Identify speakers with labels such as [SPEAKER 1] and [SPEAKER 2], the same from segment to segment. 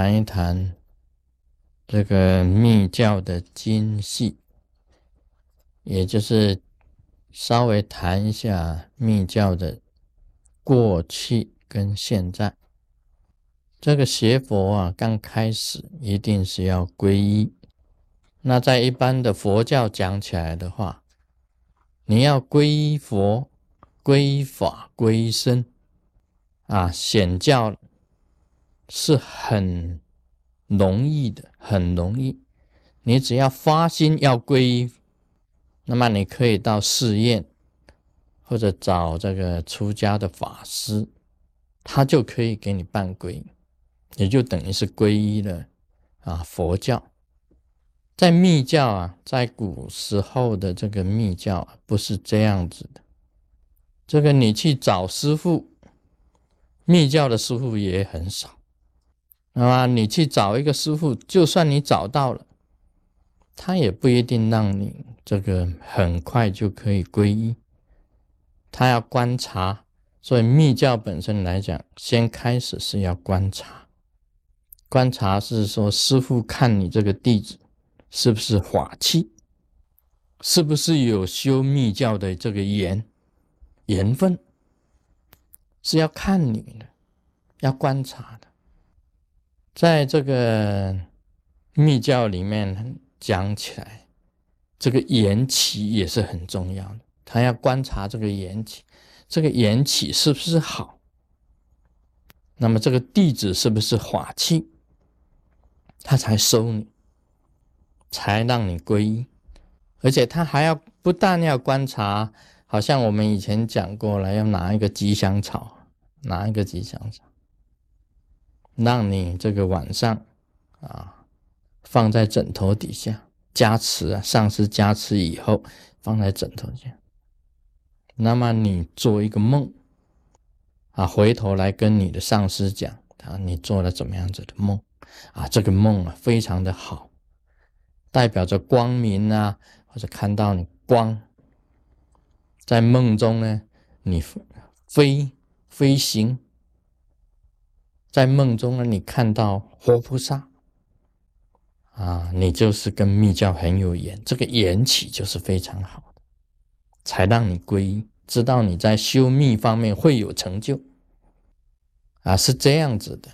[SPEAKER 1] 谈一谈这个密教的精细，也就是稍微谈一下密教的过去跟现在。这个学佛啊，刚开始一定是要皈依。那在一般的佛教讲起来的话，你要皈依佛、皈依法、皈依僧啊，显教是很容易的，很容易。你只要发心要皈依，那么你可以到寺院或者找这个出家的法师，他就可以给你办皈。也就等于是皈依了啊！佛教在密教啊，在古时候的这个密教啊，不是这样子的。这个你去找师傅，密教的师傅也很少。那么你去找一个师傅，就算你找到了，他也不一定让你这个很快就可以皈依。他要观察，所以密教本身来讲，先开始是要观察。观察是说，师傅看你这个弟子是不是法器，是不是有修密教的这个缘缘分，是要看你的，要观察的。在这个密教里面讲起来，这个缘起也是很重要的。他要观察这个缘起，这个缘起是不是好？那么这个弟子是不是法器？他才收你，才让你皈依，而且他还要不但要观察，好像我们以前讲过了，要拿一个吉祥草，拿一个吉祥草，让你这个晚上啊放在枕头底下加持啊，上师加持以后放在枕头下，那么你做一个梦啊，回头来跟你的上司讲，他你做了怎么样子的梦。啊，这个梦啊，非常的好，代表着光明啊，或者看到你光在梦中呢，你飞飞行，在梦中呢，你看到活菩萨啊，你就是跟密教很有缘，这个缘起就是非常好的，才让你皈依，知道你在修密方面会有成就啊，是这样子的。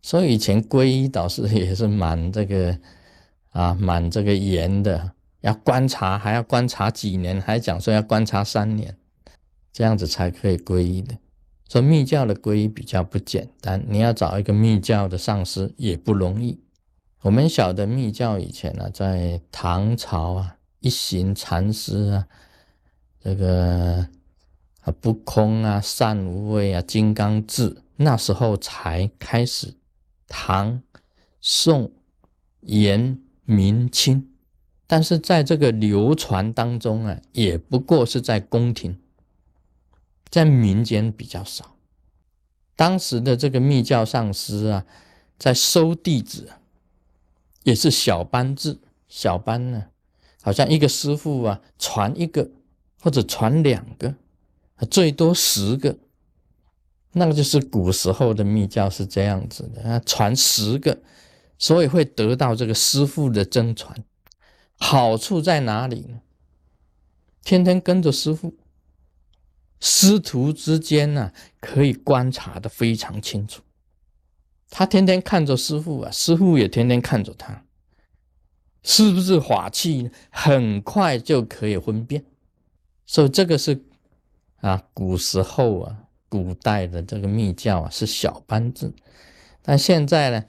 [SPEAKER 1] 所以以前皈依导师也是蛮这个啊，蛮这个严的，要观察，还要观察几年，还讲说要观察三年，这样子才可以皈依的。说密教的皈依比较不简单，你要找一个密教的上师也不容易。我们晓得密教以前呢，在唐朝啊，一行禅师啊，这个啊不空啊，善无畏啊，金刚智，那时候才开始。唐、宋、元、明清，但是在这个流传当中啊，也不过是在宫廷，在民间比较少。当时的这个密教上师啊，在收弟子，也是小班制，小班呢，好像一个师傅啊，传一个或者传两个，最多十个。那个就是古时候的密教是这样子的，啊，传十个，所以会得到这个师傅的真传。好处在哪里呢？天天跟着师傅，师徒之间呢，可以观察的非常清楚。他天天看着师傅啊，师傅也天天看着他，是不是法器？很快就可以分辨。所以这个是啊，古时候啊。古代的这个密教啊是小班制，但现在呢，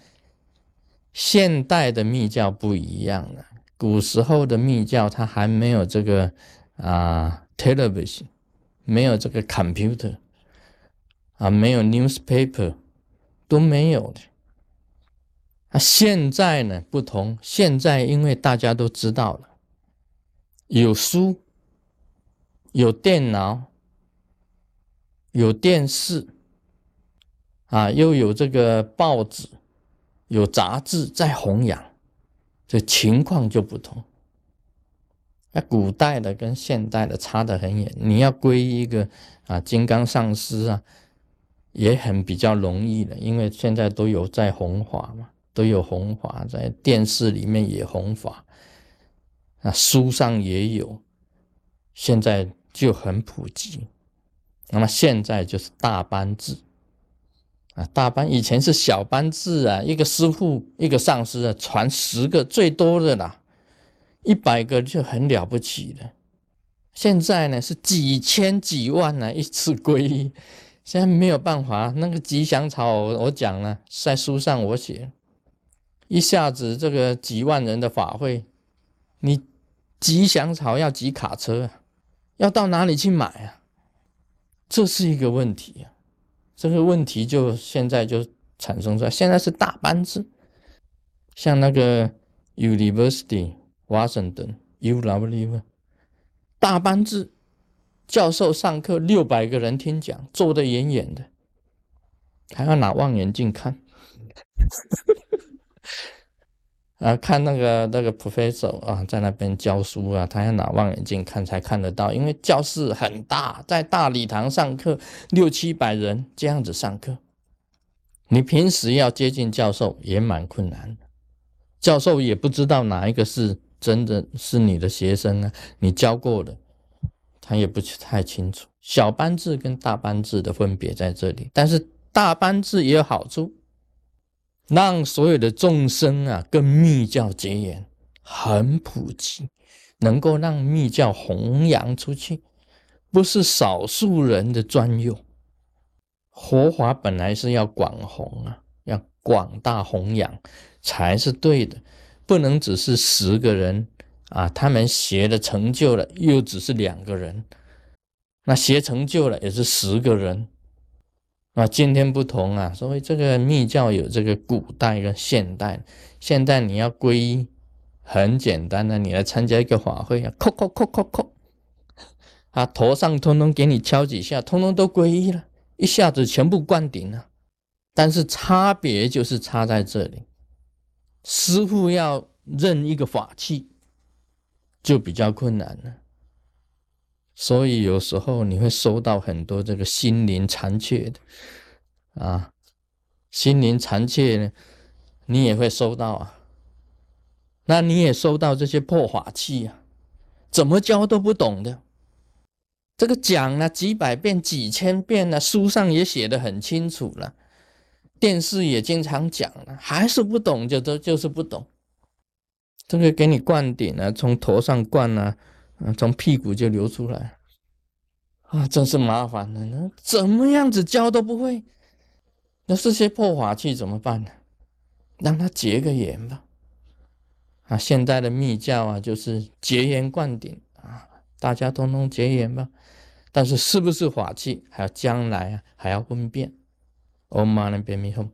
[SPEAKER 1] 现代的密教不一样了。古时候的密教它还没有这个啊 television，没有这个 computer，啊没有 newspaper，都没有的。啊，现在呢不同，现在因为大家都知道了，有书，有电脑。有电视啊，又有这个报纸，有杂志在弘扬，这情况就不同。那古代的跟现代的差得很远。你要归一个啊金刚上师啊，也很比较容易的，因为现在都有在弘法嘛，都有弘法，在电视里面也弘法，啊，书上也有，现在就很普及。那么现在就是大班制啊，大班以前是小班制啊，一个师傅一个上师啊，传十个最多的啦，一百个就很了不起了。现在呢是几千几万呢一次皈依，现在没有办法。那个吉祥草我讲了，在书上我写，一下子这个几万人的法会，你吉祥草要几卡车啊，要到哪里去买啊？这是一个问题啊，这个问题就现在就产生出来。现在是大班制，像那个 University Washington U W。大班制，教授上课六百个人听讲，坐得远远的，还要拿望远镜看，啊，看那个那个 professor 啊，在那边教书啊，他要拿望远镜看才看得到，因为教室很大，在大礼堂上课，六七百人这样子上课，你平时要接近教授也蛮困难的，教授也不知道哪一个是。真的是你的学生啊，你教过的，他也不太清楚。小班制跟大班制的分别在这里，但是大班制也有好处，让所有的众生啊跟密教结缘，很普及，能够让密教弘扬出去，不是少数人的专用。佛法本来是要广弘啊，要广大弘扬才是对的。不能只是十个人啊，他们学的成就了，又只是两个人，那学成就了也是十个人啊。今天不同啊，所以这个密教有这个古代跟现代，现代你要皈依，很简单的，你来参加一个法会啊，叩叩叩叩叩，啊，头上通通给你敲几下，通通都皈依了，一下子全部灌顶了。但是差别就是差在这里。师傅要认一个法器，就比较困难了。所以有时候你会收到很多这个心灵残缺的啊，心灵残缺呢，你也会收到啊。那你也收到这些破法器啊，怎么教都不懂的。这个讲了几百遍、几千遍了，书上也写的很清楚了。电视也经常讲了，还是不懂，就都就是不懂。这个给你灌顶啊，从头上灌啊，啊，从屁股就流出来，啊，真是麻烦了。那怎么样子教都不会，那这些破法器怎么办呢？让他结个缘吧。啊，现在的密教啊，就是结缘灌顶啊，大家通通结缘吧。但是是不是法器，还要将来啊，还要分辨。o manempiem ihom